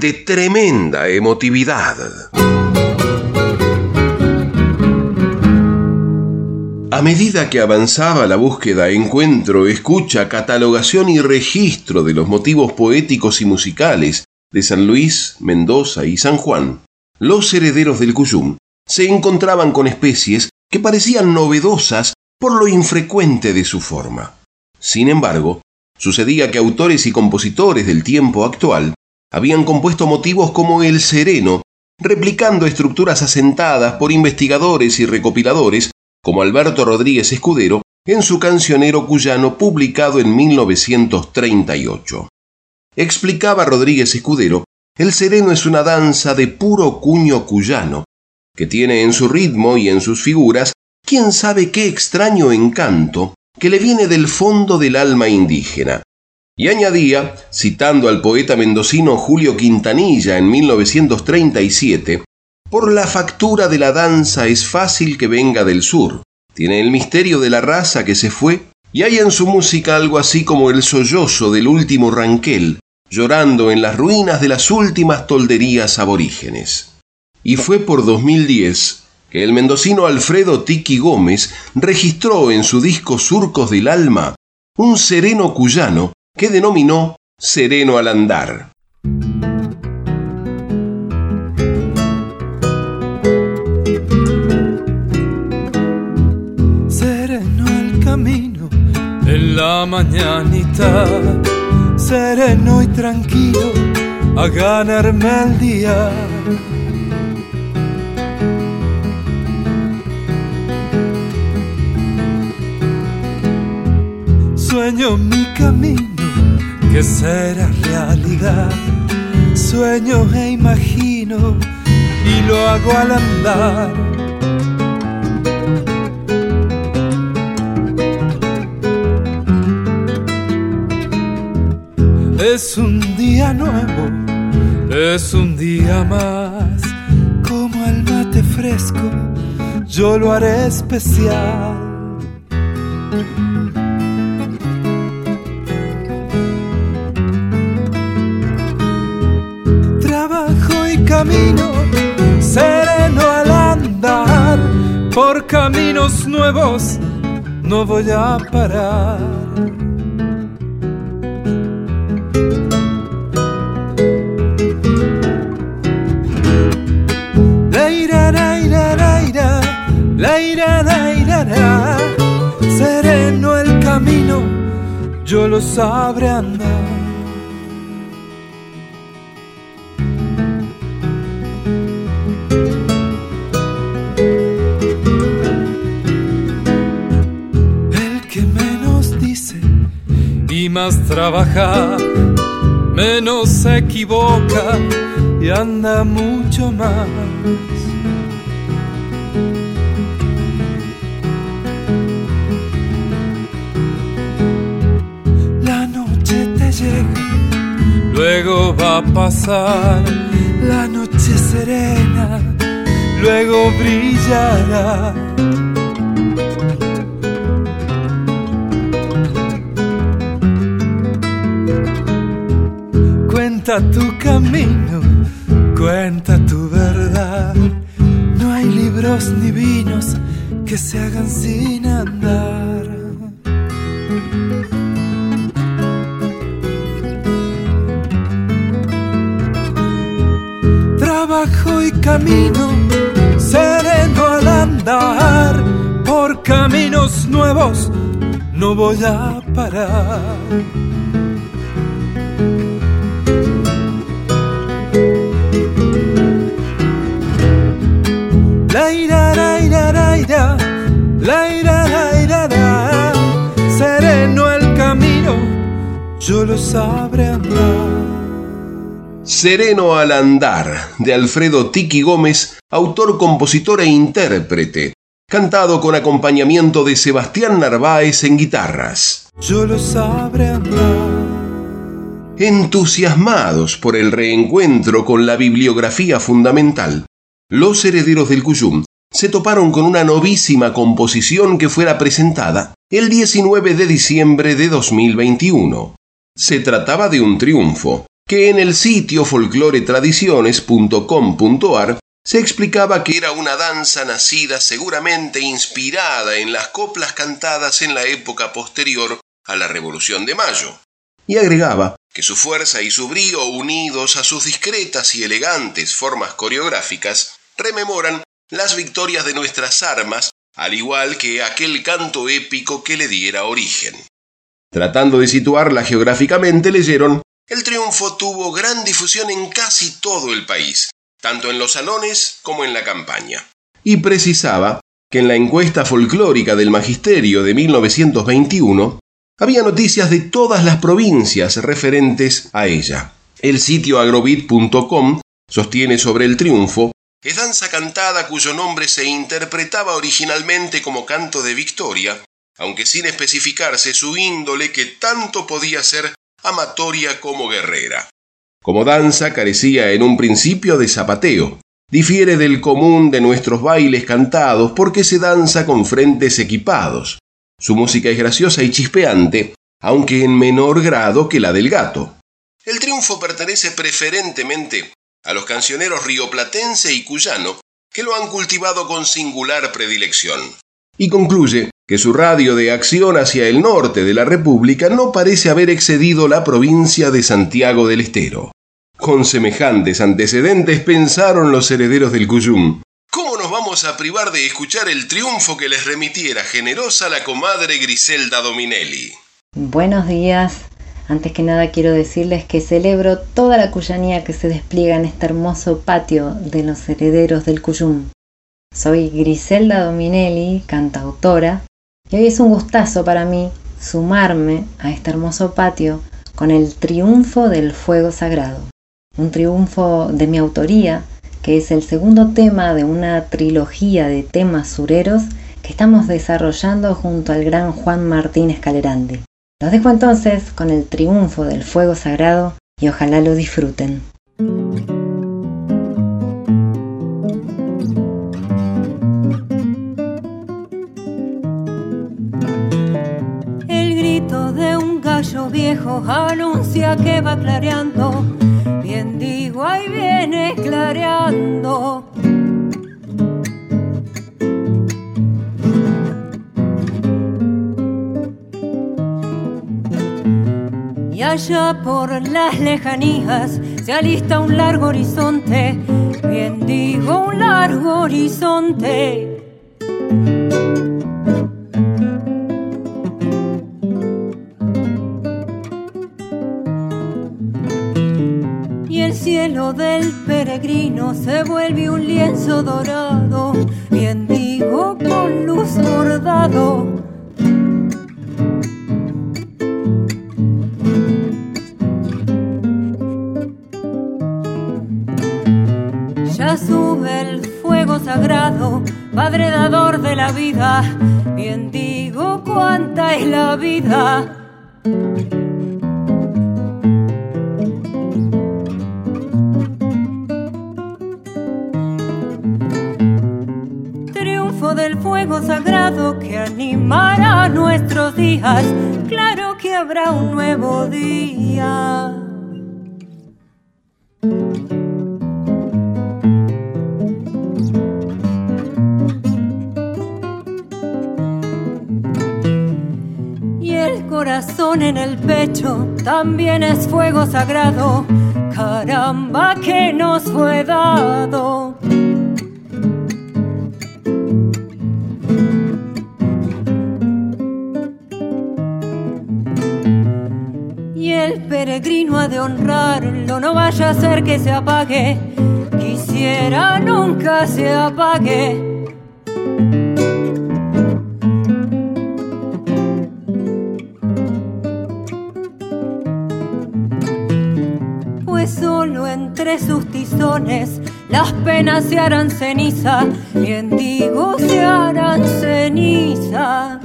de tremenda emotividad. A medida que avanzaba la búsqueda, encuentro, escucha, catalogación y registro de los motivos poéticos y musicales de San Luis, Mendoza y San Juan, los herederos del Cuyum se encontraban con especies que parecían novedosas por lo infrecuente de su forma. Sin embargo, sucedía que autores y compositores del tiempo actual habían compuesto motivos como el sereno, replicando estructuras asentadas por investigadores y recopiladores como Alberto Rodríguez Escudero en su cancionero cuyano publicado en 1938. Explicaba Rodríguez Escudero, el sereno es una danza de puro cuño cuyano, que tiene en su ritmo y en sus figuras quién sabe qué extraño encanto que le viene del fondo del alma indígena. Y añadía, citando al poeta mendocino Julio Quintanilla en 1937, por la factura de la danza es fácil que venga del sur. Tiene el misterio de la raza que se fue y hay en su música algo así como el sollozo del último ranquel, llorando en las ruinas de las últimas tolderías aborígenes. Y fue por 2010 que el mendocino Alfredo Tiki Gómez registró en su disco Surcos del Alma un sereno cuyano que denominó Sereno al Andar. Sereno el camino en la mañanita, sereno y tranquilo a ganarme el día Sueño mi camino que será realidad. Sueño e imagino y lo hago al andar. Es un día nuevo, es un día más. Como el mate fresco, yo lo haré especial. Camino sereno al andar por caminos nuevos no voy a parar. Sereno el camino, yo lo sabré andar. Más trabaja, menos se equivoca y anda mucho más. La noche te llega, luego va a pasar, la noche serena, luego brillará Cuenta tu camino, cuenta tu verdad. No hay libros ni vinos que se hagan sin andar. Trabajo y camino, sereno al andar, por caminos nuevos no voy a parar. Yo lo sabré andar. Sereno al andar, de Alfredo Tiki Gómez, autor, compositor e intérprete, cantado con acompañamiento de Sebastián Narváez en guitarras. Yo lo sabré andar. Entusiasmados por el reencuentro con la bibliografía fundamental, los herederos del Cuyum se toparon con una novísima composición que fuera presentada el 19 de diciembre de 2021. Se trataba de un triunfo, que en el sitio folcloretradiciones.com.ar se explicaba que era una danza nacida seguramente inspirada en las coplas cantadas en la época posterior a la Revolución de Mayo. Y agregaba que su fuerza y su brío, unidos a sus discretas y elegantes formas coreográficas, rememoran las victorias de nuestras armas, al igual que aquel canto épico que le diera origen. Tratando de situarla geográficamente, leyeron el triunfo tuvo gran difusión en casi todo el país, tanto en los salones como en la campaña. Y precisaba que en la encuesta folclórica del Magisterio de 1921 había noticias de todas las provincias referentes a ella. El sitio agrobit.com sostiene sobre el triunfo es danza cantada cuyo nombre se interpretaba originalmente como canto de victoria, aunque sin especificarse su índole que tanto podía ser amatoria como guerrera. Como danza carecía en un principio de zapateo. Difiere del común de nuestros bailes cantados porque se danza con frentes equipados. Su música es graciosa y chispeante, aunque en menor grado que la del gato. El triunfo pertenece preferentemente a los cancioneros rioplatense y cuyano, que lo han cultivado con singular predilección. Y concluye que su radio de acción hacia el norte de la República no parece haber excedido la provincia de Santiago del Estero. Con semejantes antecedentes pensaron los herederos del Cuyum. ¿Cómo nos vamos a privar de escuchar el triunfo que les remitiera generosa la comadre Griselda Dominelli? Buenos días, antes que nada quiero decirles que celebro toda la cuyanía que se despliega en este hermoso patio de los herederos del Cuyum. Soy Griselda Dominelli, cantautora, y hoy es un gustazo para mí sumarme a este hermoso patio con el triunfo del fuego sagrado, un triunfo de mi autoría, que es el segundo tema de una trilogía de temas sureros que estamos desarrollando junto al gran Juan Martínez Calerandi. Los dejo entonces con el triunfo del fuego sagrado y ojalá lo disfruten. Gallo viejo anuncia que va clareando. Bien digo, ahí viene clareando. allá por las lejanías se alista un largo horizonte, bien digo un largo horizonte. Del peregrino se vuelve un lienzo dorado, bien digo con luz bordado sagrado, Padre dador de la vida, bien digo cuánta es la vida. Fuego sagrado que animará nuestros días, claro que habrá un nuevo día. corazón en el pecho también es fuego sagrado. Caramba, que nos fue dado. Peregrino ha de honrarlo, no vaya a ser que se apague. Quisiera nunca se apague pues solo entre sus tizones las penas se harán ceniza, bien digo se harán ceniza.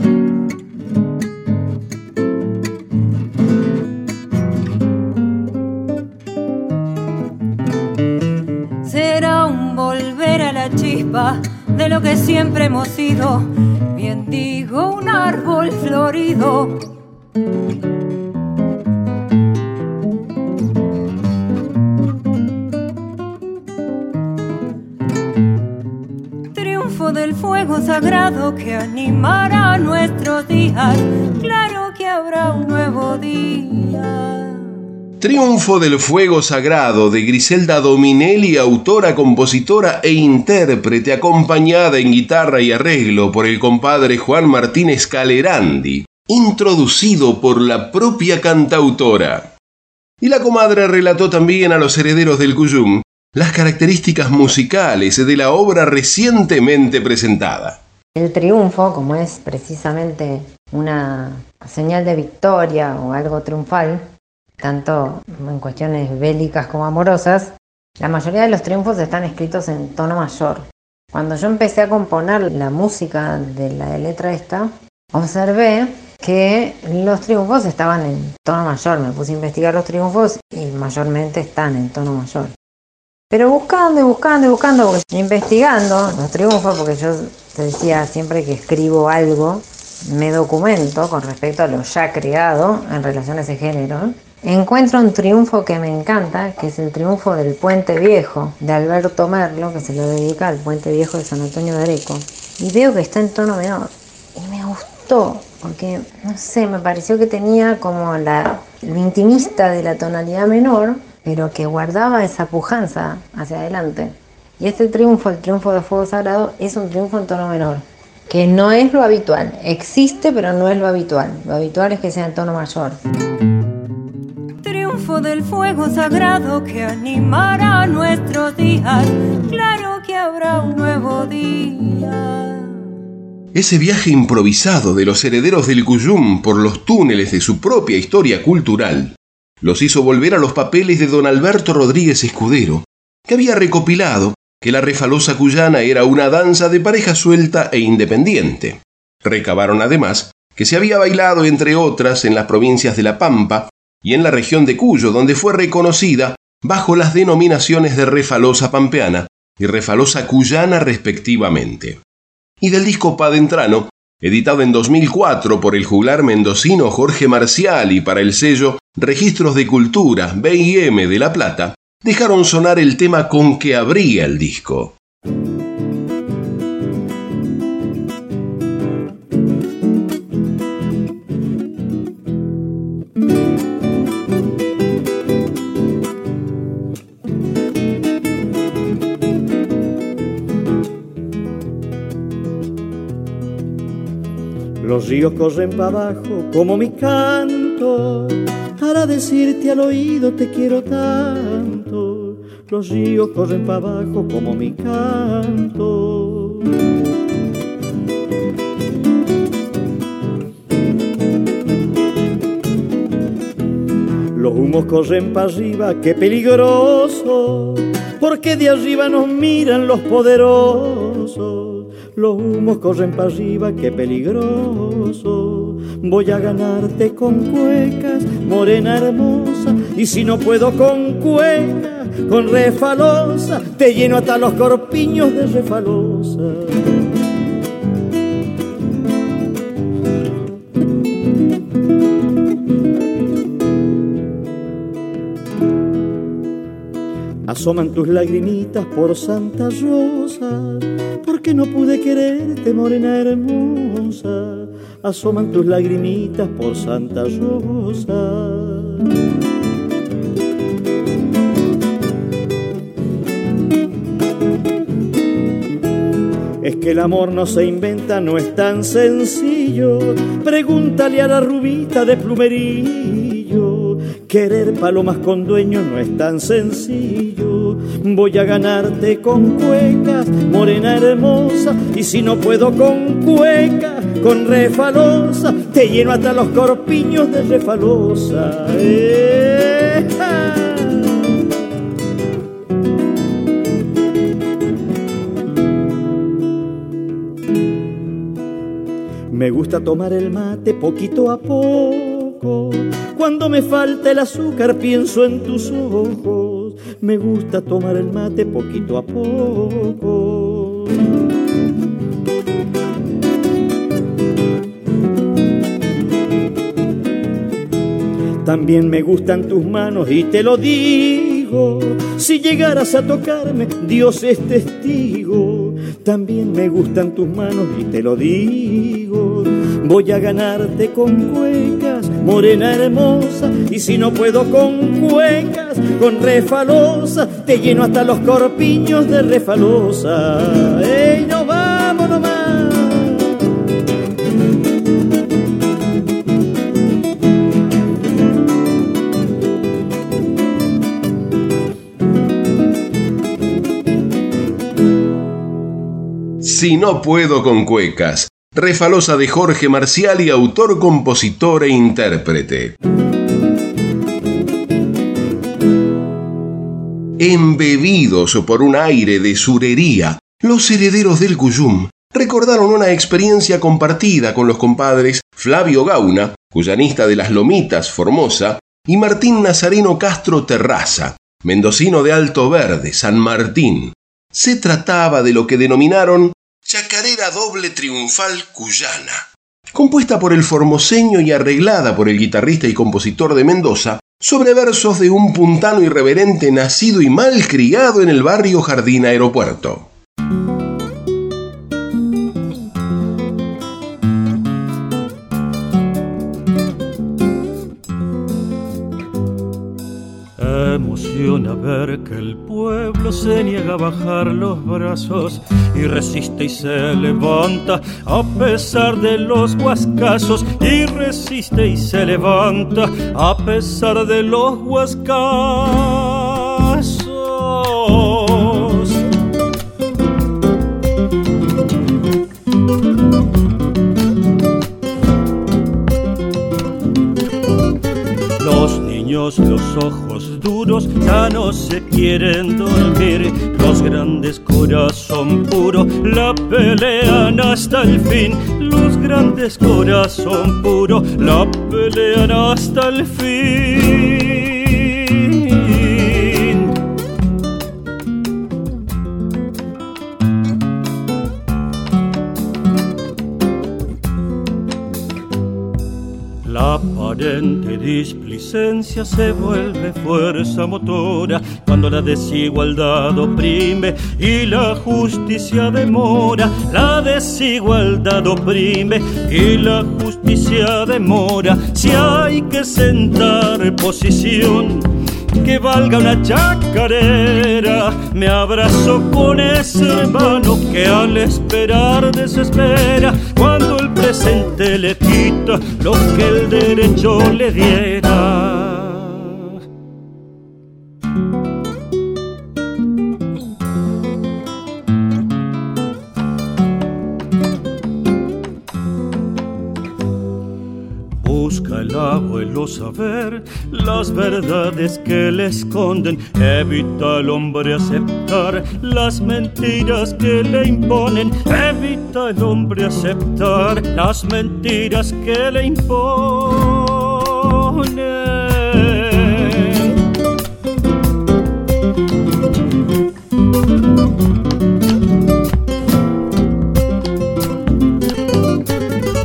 De lo que siempre hemos sido, bien digo un árbol florido del fuego sagrado que animará nuestros días. Triunfo del Fuego Sagrado de Griselda Dominelli, autora, compositora e intérprete, acompañada en guitarra y arreglo por el compadre Juan Martínez Calerandi, introducido por la propia cantautora. Y la comadre relató también a los herederos del Cuyum las características musicales de la obra recientemente presentada. El triunfo, como es precisamente una señal de victoria o algo triunfal, tanto en cuestiones bélicas como amorosas, la mayoría de los triunfos están escritos en tono mayor. Cuando yo empecé a componer la música de la letra esta, observé que los triunfos estaban en tono mayor. Me puse a investigar los triunfos y mayormente están en tono mayor. Pero buscando y buscando y buscando, investigando los triunfos, porque yo te decía siempre que escribo algo, me documento con respecto a lo ya creado en relación a ese género. Encuentro un triunfo que me encanta, que es el triunfo del Puente Viejo de Alberto Merlo, que se lo dedica al Puente Viejo de San Antonio de Areco. Y veo que está en tono menor. Y me gustó, porque, no sé, me pareció que tenía como la, intimista de la tonalidad menor, pero que guardaba esa pujanza hacia adelante. Y este triunfo, el triunfo de Fuego Sagrado, es un triunfo en tono menor, que no es lo habitual. Existe, pero no es lo habitual. Lo habitual es que sea en tono mayor. Del fuego sagrado que animará nuestros días. Claro que habrá un nuevo día. Ese viaje improvisado de los herederos del Cuyum por los túneles de su propia historia cultural los hizo volver a los papeles de don Alberto Rodríguez Escudero, que había recopilado que la refalosa cuyana era una danza de pareja suelta e independiente. Recabaron además que se había bailado, entre otras, en las provincias de La Pampa y en la región de Cuyo, donde fue reconocida bajo las denominaciones de refalosa pampeana y refalosa cuyana respectivamente. Y del disco Padentrano, editado en 2004 por el juglar mendocino Jorge Marcial y para el sello Registros de Cultura BIM de La Plata, dejaron sonar el tema con que abría el disco. Los ríos corren para abajo como mi canto, para decirte al oído te quiero tanto. Los ríos corren para abajo como mi canto. Los humos corren para arriba, qué peligroso, porque de arriba nos miran los poderosos los humos corren para arriba, qué peligroso. Voy a ganarte con cuecas, morena hermosa, y si no puedo con cuecas, con refalosa, te lleno hasta los corpiños de refalosa. Asoman tus lagrimitas por Santa Rosa, porque no pude quererte, morena hermosa. Asoman tus lagrimitas por Santa Rosa. Es que el amor no se inventa, no es tan sencillo. Pregúntale a la rubita de plumerillo. Querer palomas con dueño no es tan sencillo. Voy a ganarte con cuecas, morena hermosa, y si no puedo con cuecas, con refalosa, te lleno hasta los corpiños de refalosa. Me gusta tomar el mate poquito a poco cuando me falta el azúcar pienso en tus ojos. Me gusta tomar el mate poquito a poco. También me gustan tus manos y te lo digo. Si llegaras a tocarme, Dios es testigo. También me gustan tus manos y te lo digo. Voy a ganarte con cuecas, morena hermosa. Y si no puedo con cuecas, con refalosa, te lleno hasta los corpiños de refalosa. ¡Ey, no vamos nomás! Si no puedo con cuecas. Refalosa de Jorge Marcial y autor, compositor e intérprete. Embebidos por un aire de surería, los herederos del Cuyum recordaron una experiencia compartida con los compadres Flavio Gauna, cuyanista de las Lomitas Formosa, y Martín Nazareno Castro Terraza, mendocino de Alto Verde, San Martín. Se trataba de lo que denominaron Chacarera Doble Triunfal Cuyana. Compuesta por el formoseño y arreglada por el guitarrista y compositor de Mendoza, sobre versos de un puntano irreverente nacido y mal criado en el barrio Jardín Aeropuerto. Emociona ver que el pueblo se niega a bajar los brazos y resiste y se levanta a pesar de los huascazos y resiste y se levanta a pesar de los huascazos. Los niños, los ojos duros ya no se quieren dormir. Grandes corazón puro la pelean hasta el fin. Los grandes corazón puro la pelean hasta el fin. Displicencia se vuelve fuerza motora cuando la desigualdad oprime y la justicia demora. La desigualdad oprime y la justicia demora. Si hay que sentar posición que valga una chacarera. Me abrazo con ese hermano que al esperar desespera cuando presente le quita lo que el derecho le diera. Saber las verdades que le esconden. Evita al hombre aceptar las mentiras que le imponen. Evita al hombre aceptar las mentiras que le imponen.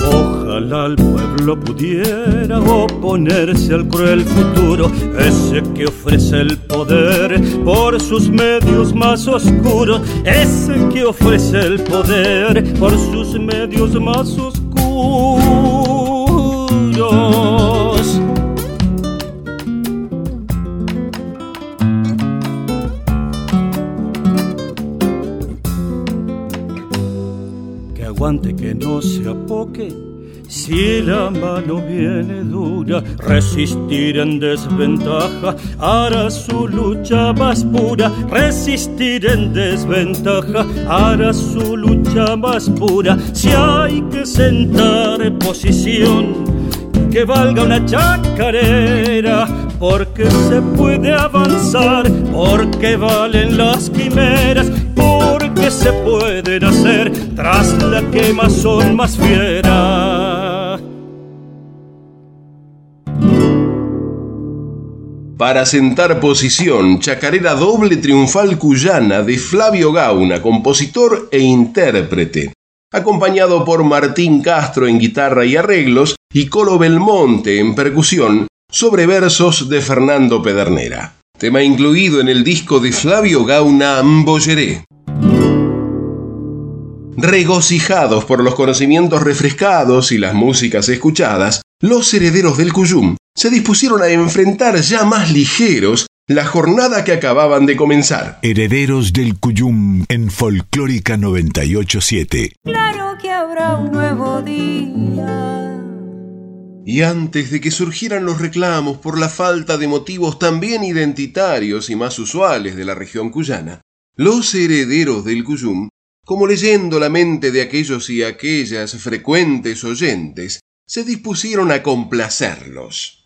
Ojalá el pueblo pudiera oponerse al cruel futuro, ese que ofrece el poder por sus medios más oscuros, ese que ofrece el poder por sus medios más oscuros. Que aguante, que no se apoque si la mano viene dura, resistir en desventaja hará su lucha más pura. Resistir en desventaja hará su lucha más pura. Si hay que sentar posición que valga una chacarera, porque se puede avanzar, porque valen las quimeras, porque se pueden hacer tras la quema son más fieras. Para sentar posición, chacarera doble triunfal cuyana de Flavio Gauna, compositor e intérprete, acompañado por Martín Castro en guitarra y arreglos y Colo Belmonte en percusión, sobre versos de Fernando Pedernera. Tema incluido en el disco de Flavio Gauna Mbolleré regocijados por los conocimientos refrescados y las músicas escuchadas, los herederos del Cuyum se dispusieron a enfrentar ya más ligeros la jornada que acababan de comenzar. Herederos del Cuyum en Folclórica 987. Claro que habrá un nuevo día. Y antes de que surgieran los reclamos por la falta de motivos también identitarios y más usuales de la región cuyana, los herederos del Cuyum como leyendo la mente de aquellos y aquellas frecuentes oyentes, se dispusieron a complacerlos.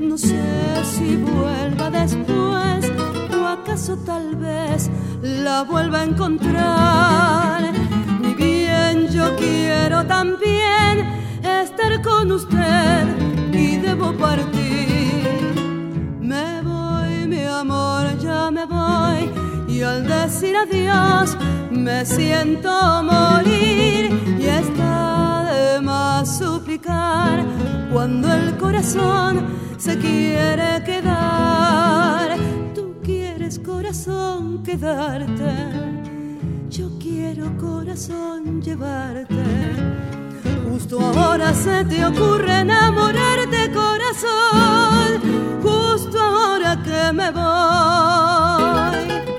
No sé si vuelva después o acaso tal vez la vuelva a encontrar. Ni bien yo quiero también estar con usted y debo partir. Me voy, mi amor, ya me voy. Y al decir adiós me siento morir y más suplicar cuando el corazón se quiere quedar. Tú quieres corazón quedarte, yo quiero corazón llevarte. Justo ahora se te ocurre enamorarte corazón, justo ahora que me voy.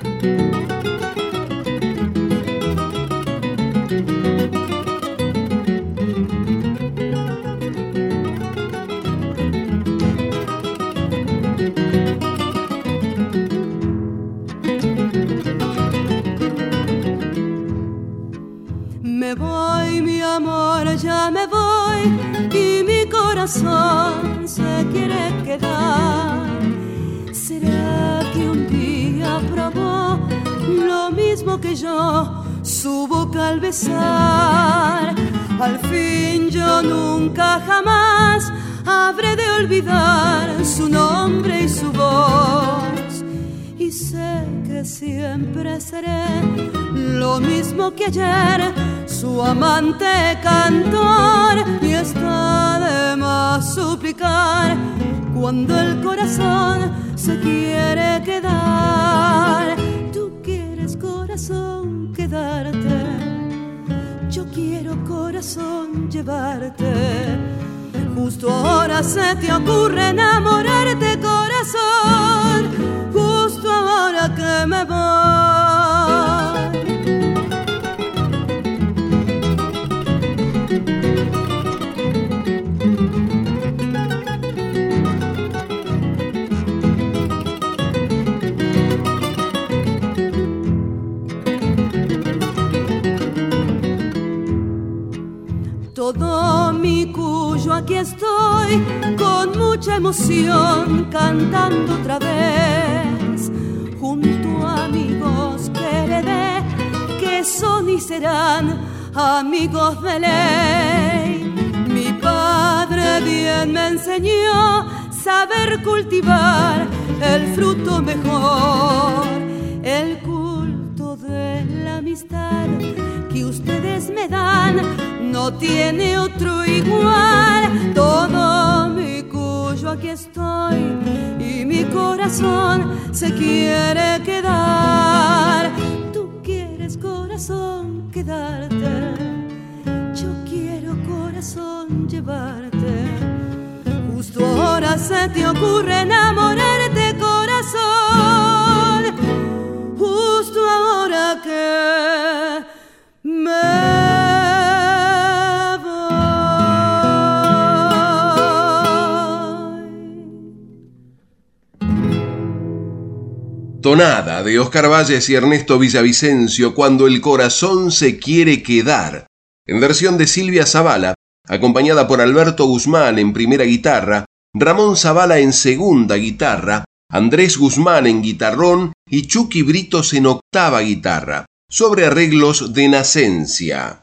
Al fin yo nunca jamás habré de olvidar su nombre y su voz. Y sé que siempre seré lo mismo que ayer su amante cantor y está de más suplicar cuando el corazón se quiere quedar. Quiero corazón llevarte. Justo ahora se te ocurre enamorarte corazón, justo ahora que me voy. Aquí estoy con mucha emoción cantando otra vez junto a amigos que que son y serán amigos de ley. Mi padre bien me enseñó saber cultivar el fruto mejor, el la amistad que ustedes me dan no tiene otro igual. Todo mi cuyo aquí estoy y mi corazón se quiere quedar. Tú quieres corazón quedarte, yo quiero corazón llevarte. Justo ahora se te ocurre enamorarte corazón. De Oscar Valles y Ernesto Villavicencio cuando el corazón se quiere quedar, en versión de Silvia Zavala, acompañada por Alberto Guzmán en primera guitarra, Ramón Zavala en segunda guitarra, Andrés Guzmán en guitarrón y Chucky Britos en octava guitarra, sobre arreglos de Nacencia.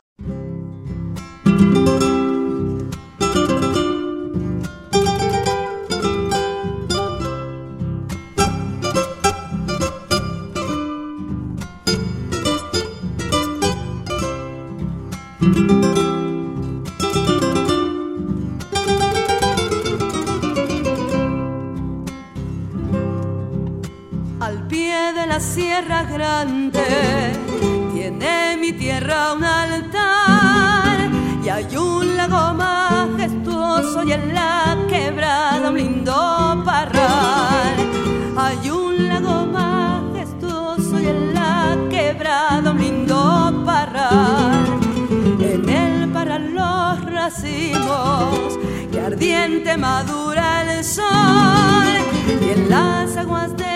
Tiene mi tierra un altar y hay un lago majestuoso y en la quebrada un lindo parral. Hay un lago majestuoso y en la quebrada un lindo parral. En el parral los racimos y ardiente madura el sol y en las aguas de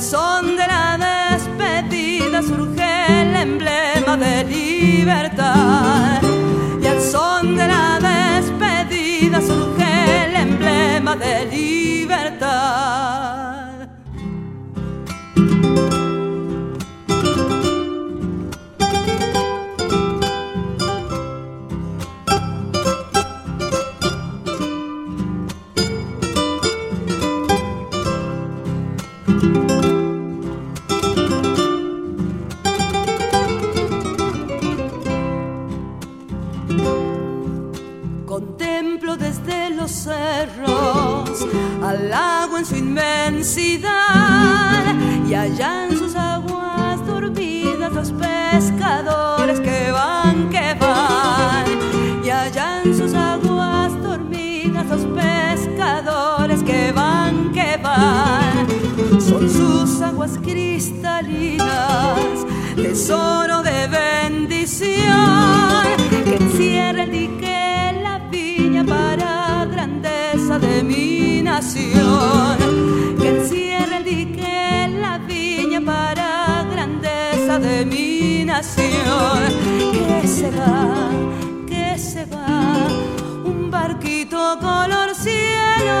al son de la despedida surge el emblema de libertad. Y al son de la despedida surge el emblema de libertad. De mi nación, que se va, que se va, un barquito color cielo,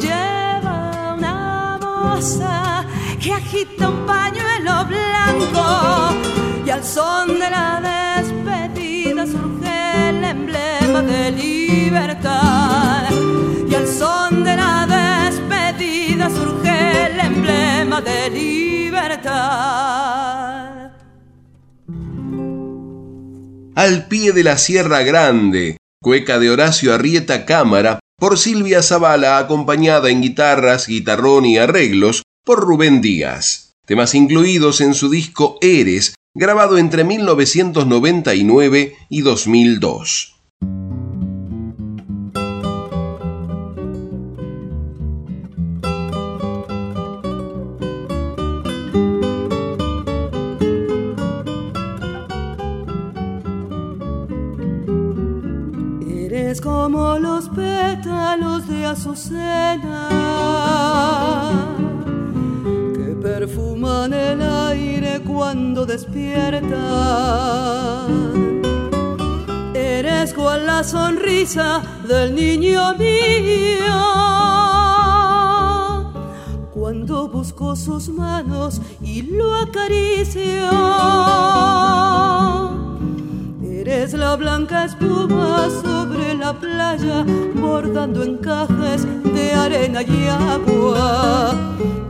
lleva una moza que agita un pañuelo blanco y al son de la despedida surge el emblema de libertad. Y al son de la despedida surge de libertad. Al pie de la Sierra Grande, cueca de Horacio Arrieta Cámara, por Silvia Zavala, acompañada en guitarras, guitarrón y arreglos por Rubén Díaz. Temas incluidos en su disco Eres, grabado entre 1999 y 2002. Pétalos de azucena que perfuman el aire cuando despiertan. Eres cual la sonrisa del niño mío cuando busco sus manos y lo acaricio Eres la blanca espuma sobre la playa, bordando encajes de arena y agua.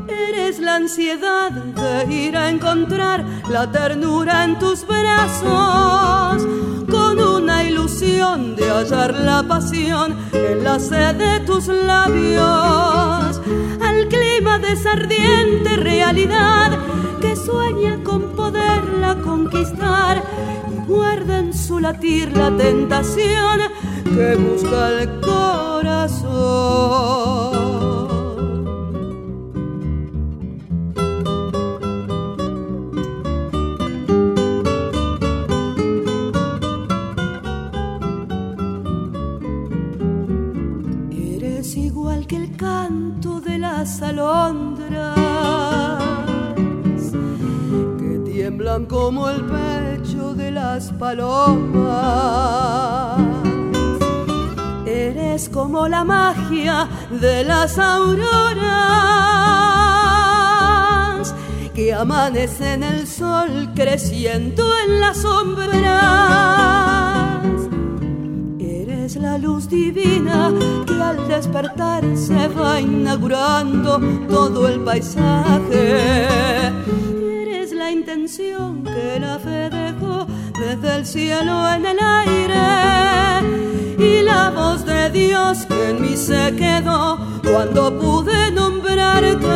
Eres la ansiedad de ir a encontrar la ternura en tus brazos, con una ilusión de hallar la pasión en la sed de tus labios, al clima de esa ardiente realidad que sueña con poderla conquistar guarda en su latir la tentación que busca el corazón. alondras que tiemblan como el de las palomas. Eres como la magia de las auroras que amanece en el sol creciendo en la sombra la luz divina que al despertar se va inaugurando todo el paisaje. Eres la intención que la fe dejó desde el cielo en el aire y la voz de Dios que en mí se quedó cuando pude nombrarte.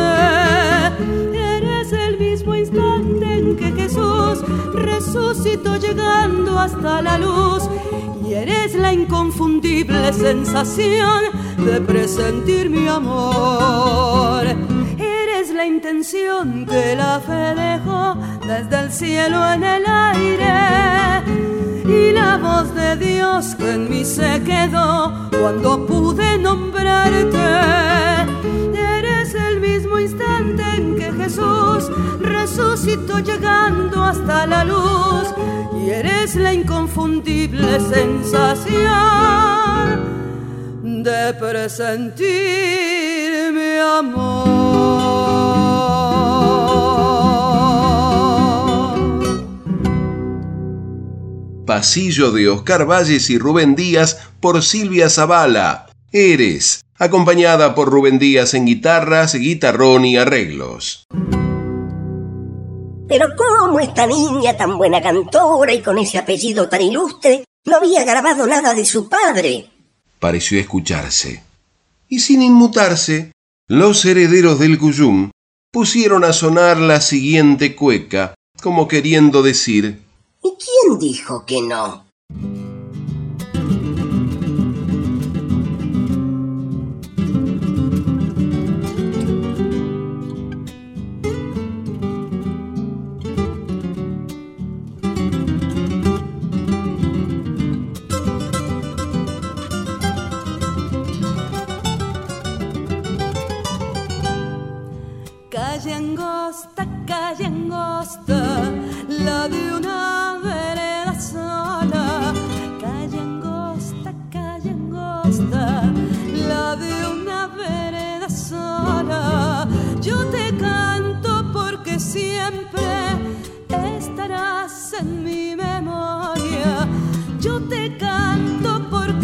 Eres el mismo instante en que Jesús resucitó llegando hasta la luz y eres la inconfundible sensación de presentir mi amor. La intención que la fe dejó desde el cielo en el aire y la voz de Dios que en mí se quedó cuando pude nombrarte. Eres el mismo instante en que Jesús resucitó llegando hasta la luz y eres la inconfundible sensación de presentir amor. Pasillo de Oscar Valles y Rubén Díaz por Silvia Zavala. Eres, acompañada por Rubén Díaz en guitarras, guitarrón y arreglos. Pero ¿cómo esta niña tan buena cantora y con ese apellido tan ilustre no había grabado nada de su padre? Pareció escucharse. Y sin inmutarse, los herederos del Cuyum pusieron a sonar la siguiente cueca, como queriendo decir ¿Y quién dijo que no?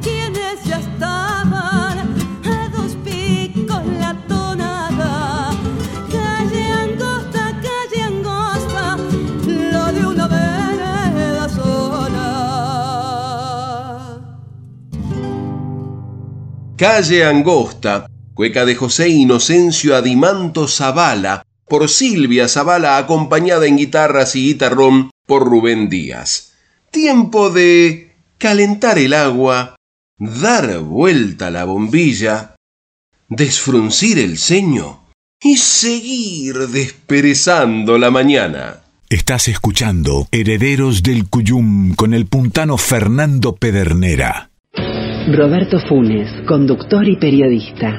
quienes ya estaban a dos picos la tonada. Calle angosta calle angosta lo de una vereda sola Calle Angosta, cueca de José Inocencio Adimanto Zavala, por Silvia Zavala, acompañada en guitarras y guitarrón por Rubén Díaz. Tiempo de calentar el agua, dar vuelta la bombilla, desfruncir el ceño y seguir desperezando la mañana. Estás escuchando Herederos del Cuyum con el puntano Fernando Pedernera. Roberto Funes, conductor y periodista.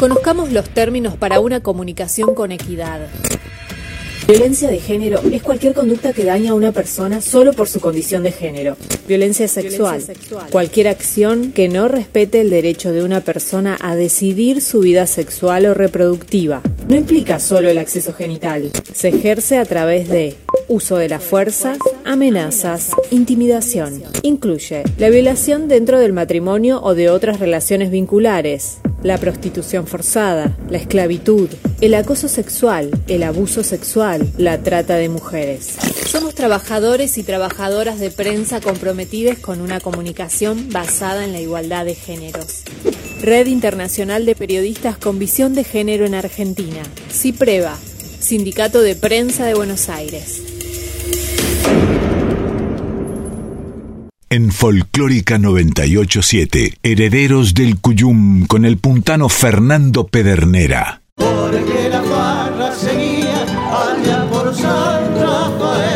Conozcamos los términos para una comunicación con equidad. Violencia de género es cualquier conducta que daña a una persona solo por su condición de género. Violencia sexual. Cualquier acción que no respete el derecho de una persona a decidir su vida sexual o reproductiva. No implica solo el acceso genital. Se ejerce a través de uso de la fuerza, amenazas, intimidación. Incluye la violación dentro del matrimonio o de otras relaciones vinculares, la prostitución forzada, la esclavitud, el acoso sexual, el abuso sexual, la trata de mujeres. Somos trabajadores y trabajadoras de prensa comprometidos con una comunicación basada en la igualdad de géneros. Red Internacional de Periodistas con Visión de Género en Argentina. CIPREVA, Sindicato de Prensa de Buenos Aires. En Folclórica 987, Herederos del Cuyum con el puntano Fernando Pedernera. Porque la farra seguía allá por San Rafael.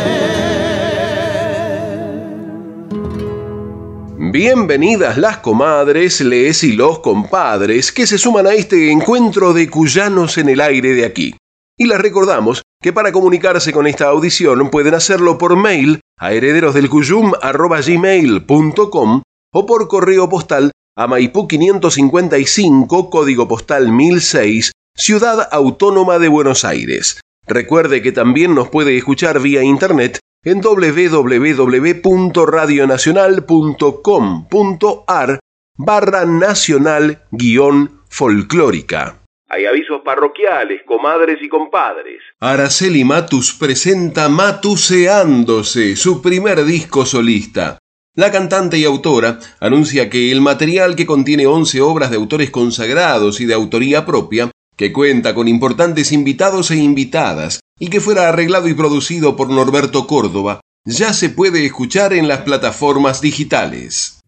Bienvenidas las comadres, les y los compadres que se suman a este encuentro de cuyanos en el aire de aquí. Y les recordamos que para comunicarse con esta audición pueden hacerlo por mail a herederosdelcuyum.gmail.com o por correo postal a Maipú 555, código postal 1006, Ciudad Autónoma de Buenos Aires. Recuerde que también nos puede escuchar vía internet en www.radionacional.com.ar barra nacional guion folclórica. Hay avisos parroquiales, comadres y compadres. Araceli Matus presenta Matuseándose, su primer disco solista. La cantante y autora anuncia que el material que contiene 11 obras de autores consagrados y de autoría propia, que cuenta con importantes invitados e invitadas, y que fuera arreglado y producido por Norberto Córdoba, ya se puede escuchar en las plataformas digitales.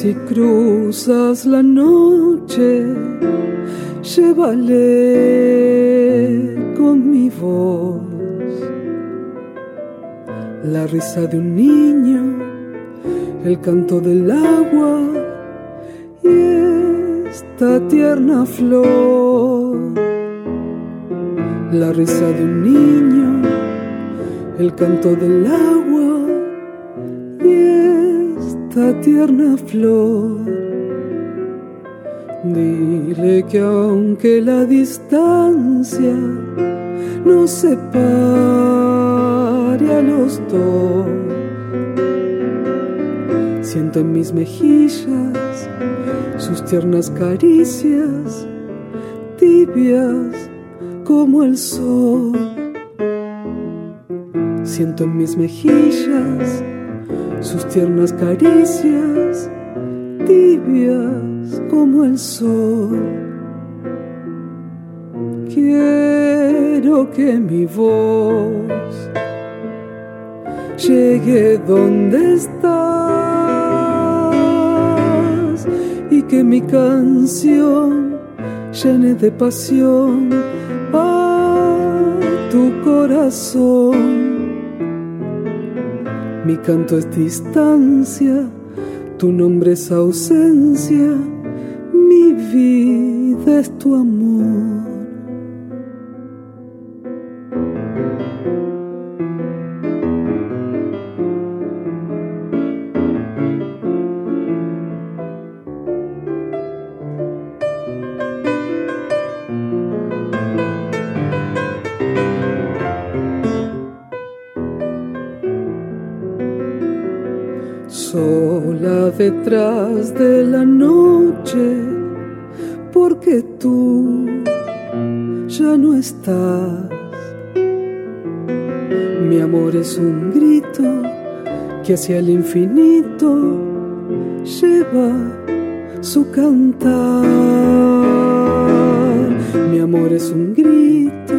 Si cruzas la noche, llévale con mi voz la risa de un niño, el canto del agua y esta tierna flor. La risa de un niño, el canto del agua esta tierna flor. Dile que aunque la distancia nos separe a los dos, siento en mis mejillas sus tiernas caricias, tibias como el sol. Siento en mis mejillas sus tiernas caricias, tibias como el sol. Quiero que mi voz llegue donde estás y que mi canción llene de pasión a tu corazón. Mi canto es distancia, tu nombre es ausencia, mi vida es tu amor. Detrás de la noche, porque tú ya no estás. Mi amor es un grito que hacia el infinito lleva su cantar. Mi amor es un grito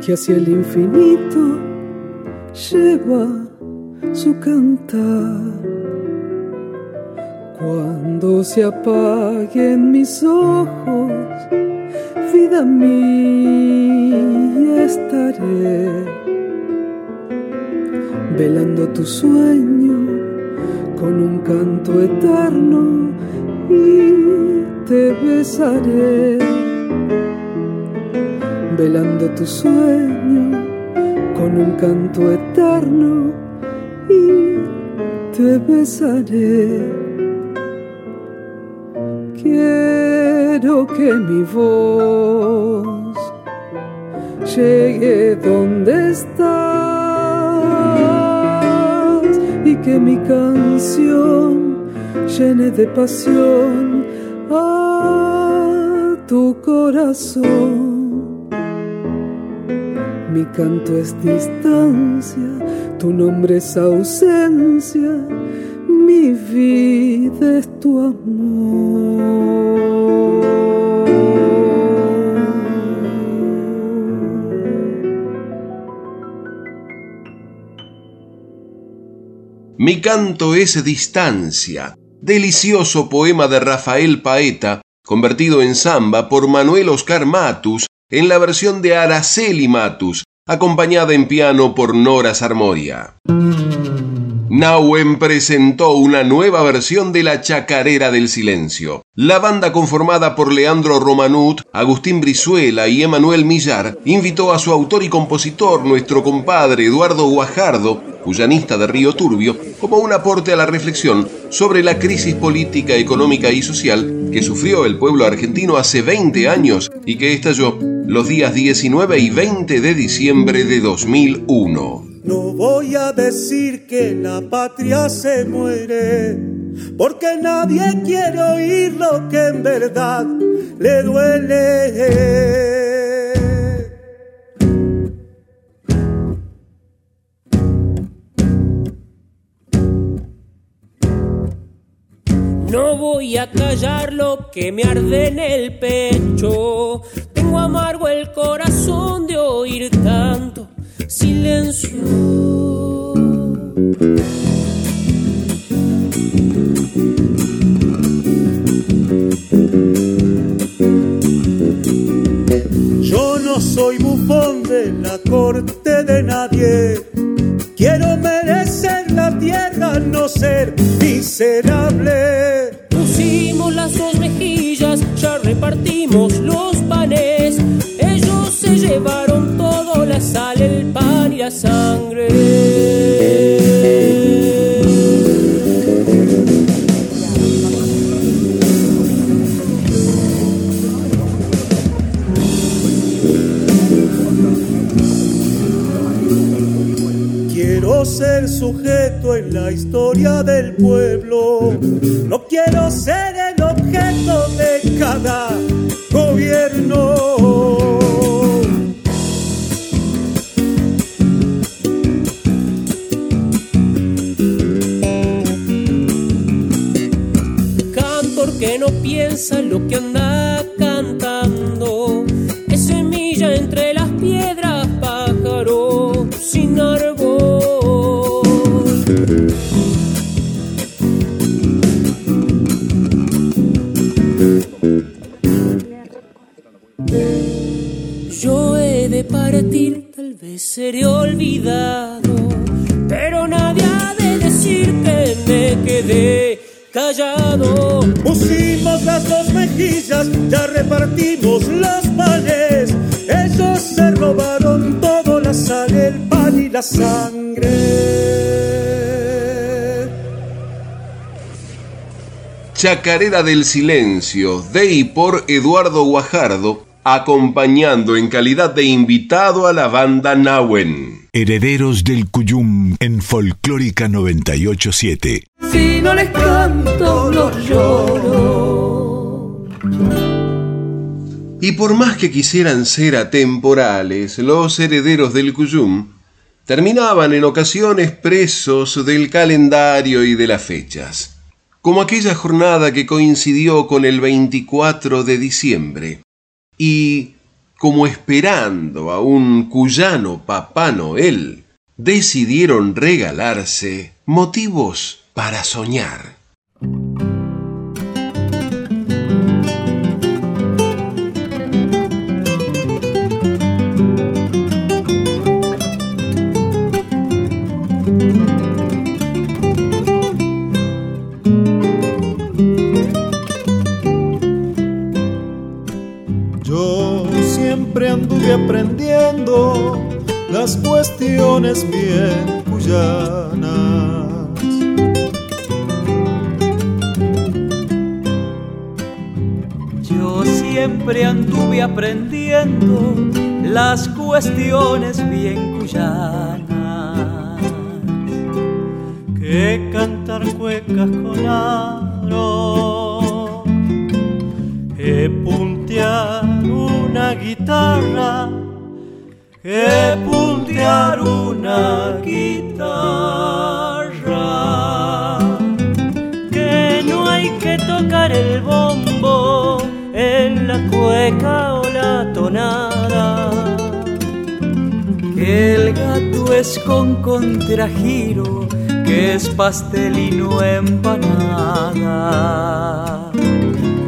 que hacia el infinito lleva su cantar. Cuando se apaguen mis ojos, vida mía estaré, velando tu sueño con un canto eterno y te besaré, velando tu sueño con un canto eterno y te besaré. Quiero que mi voz llegue donde estás y que mi canción llene de pasión a tu corazón. Mi canto es distancia, tu nombre es ausencia, mi vida es tu Mi canto es distancia, delicioso poema de Rafael Paeta, convertido en samba por Manuel Oscar Matus en la versión de Araceli Matus, acompañada en piano por Nora Sarmoria. Nahuen presentó una nueva versión de La Chacarera del Silencio. La banda conformada por Leandro Romanut, Agustín Brizuela y Emanuel Millar invitó a su autor y compositor, nuestro compadre Eduardo Guajardo, cuyanista de Río Turbio, como un aporte a la reflexión sobre la crisis política, económica y social que sufrió el pueblo argentino hace 20 años y que estalló los días 19 y 20 de diciembre de 2001. No voy a decir que la patria se muere, porque nadie quiere oír lo que en verdad le duele. No voy a callar lo que me arde en el pecho. Tengo amargo el corazón de oír tanto silencio. Yo no soy bufón de la corte de nadie. Quiero no ser miserable. Chacarera del Silencio, de y por Eduardo Guajardo, acompañando en calidad de invitado a la banda Nahuen. Herederos del Cuyum en Folclórica 987. Si no les canto, los lloro. Y por más que quisieran ser atemporales, los herederos del Cuyum terminaban en ocasiones presos del calendario y de las fechas, como aquella jornada que coincidió con el 24 de diciembre, y como esperando a un cuyano Papá Noel, decidieron regalarse motivos para soñar. Bien cuyanas. Yo siempre anduve aprendiendo las cuestiones bien cuyanas. Que cantar cuecas con aro, que puntear una guitarra, que puntear una guitarra, que no hay que tocar el bombo en la cueca o la tonada. que el gato es con contragiro, que es pastelino empanada.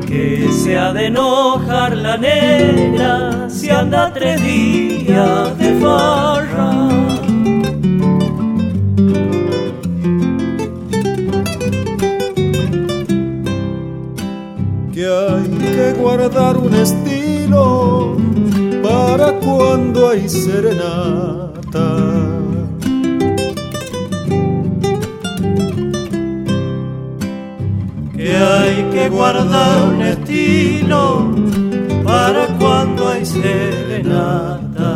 Que se ha de enojar la negra si anda tres días de farra. Guardar un estilo para cuando hay serenata. que hay que guardar un estilo para cuando hay serenata.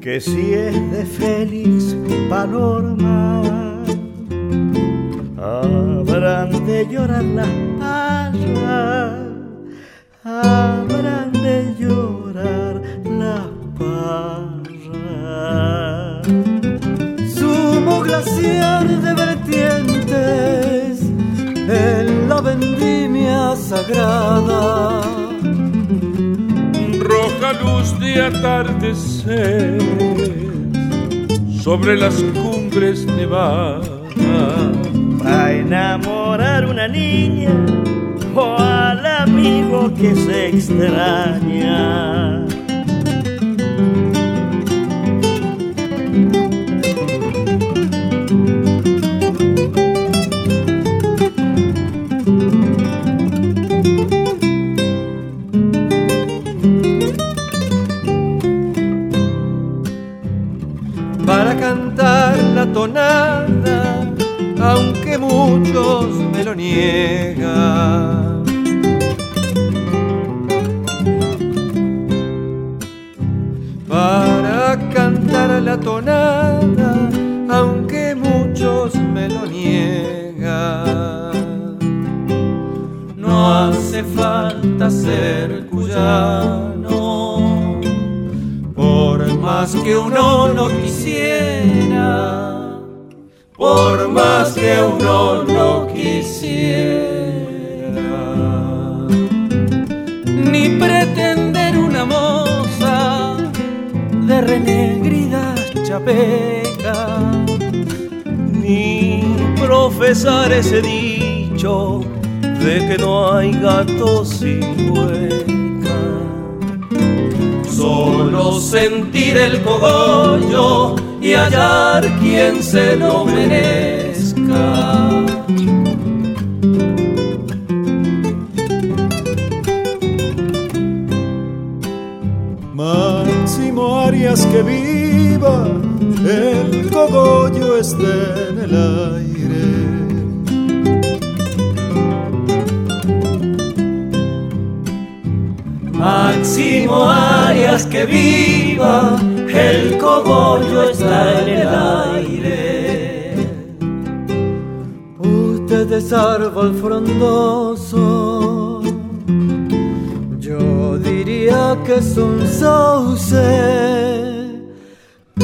Que si es de Félix Panorma, habrán de llorar las roja luz de atardecer sobre las cumbres nevadas. a enamorar una niña o al amigo que se extraña. Tonada, aunque muchos me lo niegan. Para cantar la tonada, aunque muchos me lo niegan. No hace falta ser cuyano, por más que uno no quisiera, por más que uno no quisiera, ni pretender una moza de renegridas chapecas, ni profesar ese dicho de que no hay gato sin hueca. Solo sentir el cogollo y hallar quien se lo merezca. Máximo Arias que viva, el cogollo esté en el aire. Máximo Arias que viva, el cogollo está en el aire. Usted es árbol frondoso, yo diría que es un sauce,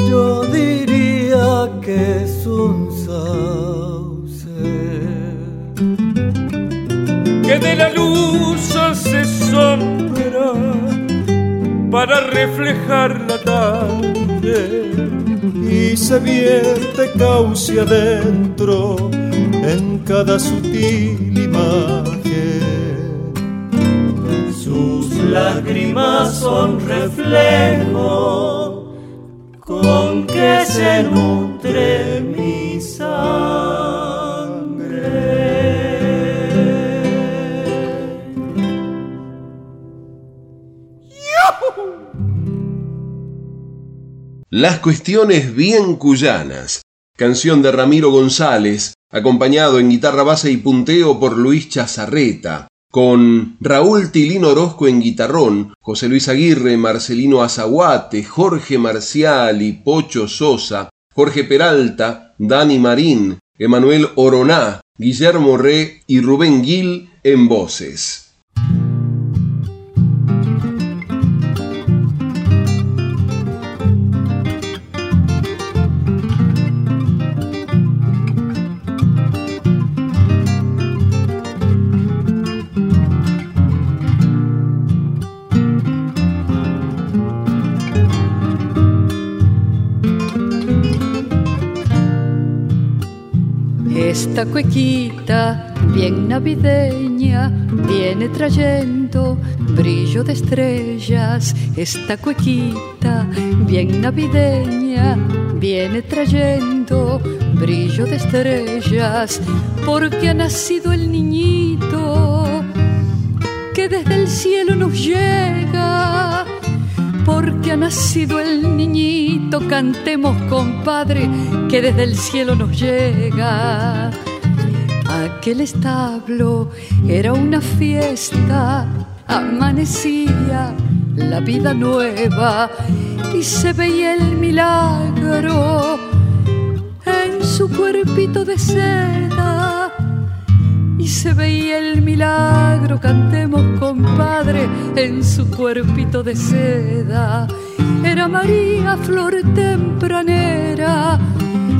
yo diría que es un sauce. que de la luz para reflejar la tarde y se vierte cauce adentro en cada sutil imagen. Sus lágrimas son reflejo con que se nutre Las cuestiones bien cuyanas. Canción de Ramiro González, acompañado en guitarra base y punteo por Luis Chazarreta, con Raúl Tilino Orozco en guitarrón, José Luis Aguirre, Marcelino Azaguate, Jorge Marciali, Pocho Sosa, Jorge Peralta, Dani Marín, Emanuel Oroná, Guillermo Re y Rubén Gil en voces. Esta cuequita bien navideña viene trayendo brillo de estrellas. Esta cuequita bien navideña viene trayendo brillo de estrellas porque ha nacido el niñito que desde el cielo nos llega porque ha nacido el niñito, cantemos compadre, que desde el cielo nos llega. Aquel establo era una fiesta, amanecía la vida nueva y se veía el milagro en su cuerpito de seda. Y se veía el milagro, cantemos compadre, en su cuerpito de seda. Era María flor tempranera,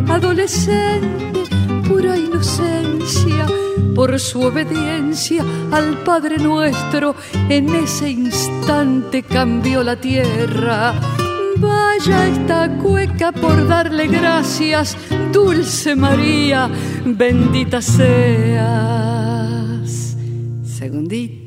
adolescente, pura inocencia, por su obediencia al Padre nuestro, en ese instante cambió la tierra. Vaya esta cueca por darle gracias, dulce María, bendita seas. Segundita.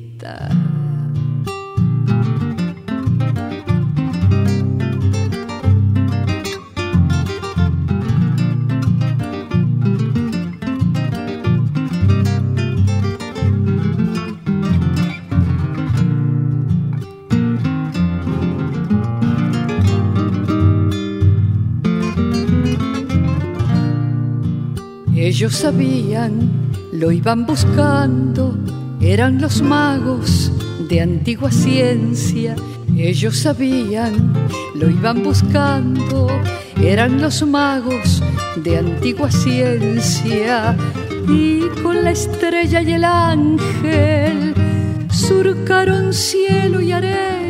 Ellos sabían, lo iban buscando, eran los magos de antigua ciencia. Ellos sabían, lo iban buscando, eran los magos de antigua ciencia. Y con la estrella y el ángel surcaron cielo y arenas.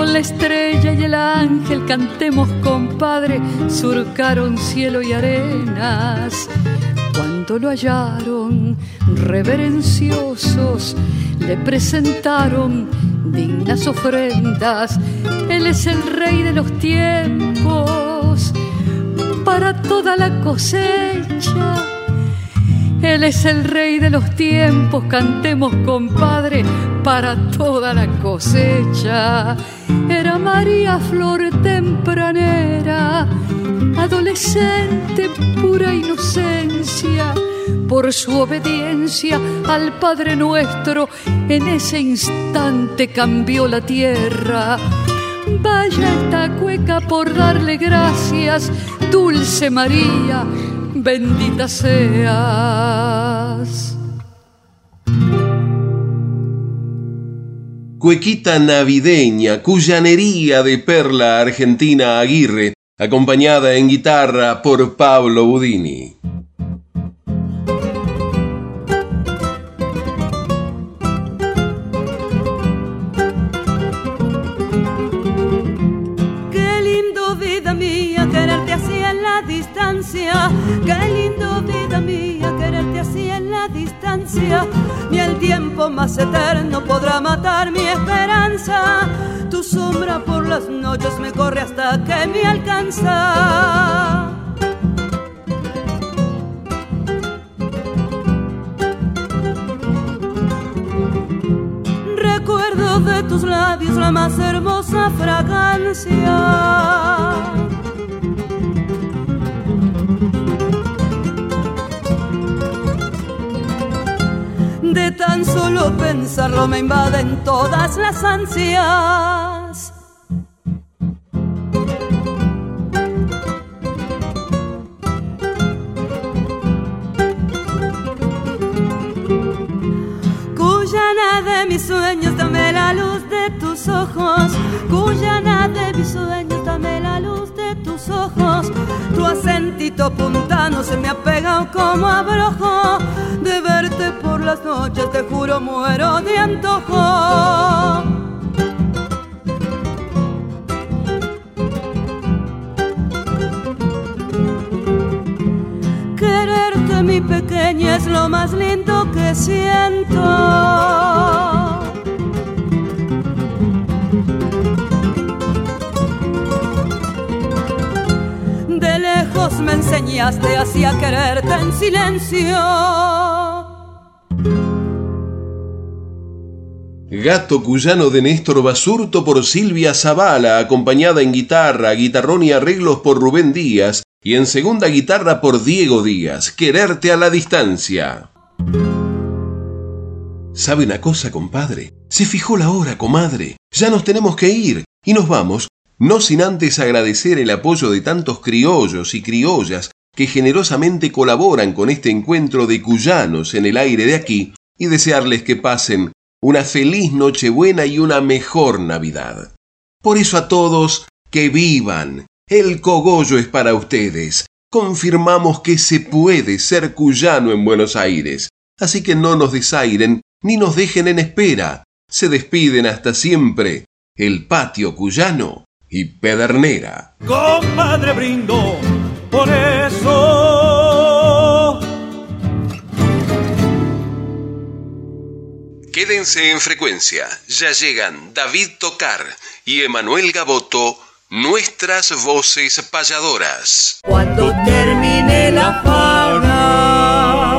Con la estrella y el ángel cantemos, compadre, surcaron cielo y arenas. Cuando lo hallaron, reverenciosos, le presentaron dignas ofrendas. Él es el rey de los tiempos para toda la cosecha él es el rey de los tiempos, cantemos compadre para toda la cosecha. Era María Flor tempranera, adolescente, pura inocencia. Por su obediencia al Padre nuestro, en ese instante cambió la tierra. Vaya esta cueca por darle gracias, dulce María bendita seas. Cuequita navideña, cuyanería de Perla Argentina Aguirre, acompañada en guitarra por Pablo Budini. Qué lindo, vida mía, quererte así en la distancia. Ni el tiempo más eterno podrá matar mi esperanza. Tu sombra por las noches me corre hasta que me alcanza. Recuerdo de tus labios la más hermosa fragancia De tan solo pensarlo me invaden todas las ansias. Cuyana de mis sueños, dame la luz de tus ojos. Cuyana de mis sueños, dame la luz de tus ojos. Tu acentito puntano se me ha pegado como abrojo las noches, te juro muero de antojo. Quererte mi pequeña es lo más lindo que siento. De lejos me enseñaste así a quererte en silencio. Gato Cuyano de Néstor Basurto por Silvia Zavala, acompañada en guitarra, guitarrón y arreglos por Rubén Díaz, y en segunda guitarra por Diego Díaz, Quererte a la distancia. ¿Sabe una cosa, compadre? Se fijó la hora, comadre. Ya nos tenemos que ir. Y nos vamos, no sin antes agradecer el apoyo de tantos criollos y criollas que generosamente colaboran con este encuentro de cuyanos en el aire de aquí y desearles que pasen una feliz Nochebuena y una mejor Navidad. Por eso a todos, que vivan. El cogollo es para ustedes. Confirmamos que se puede ser cuyano en Buenos Aires. Así que no nos desairen ni nos dejen en espera. Se despiden hasta siempre el patio cuyano y Pedernera. Compadre brindo por eso Quédense en frecuencia, ya llegan David Tocar y Emanuel Gaboto, nuestras voces payadoras. Cuando termine la fauna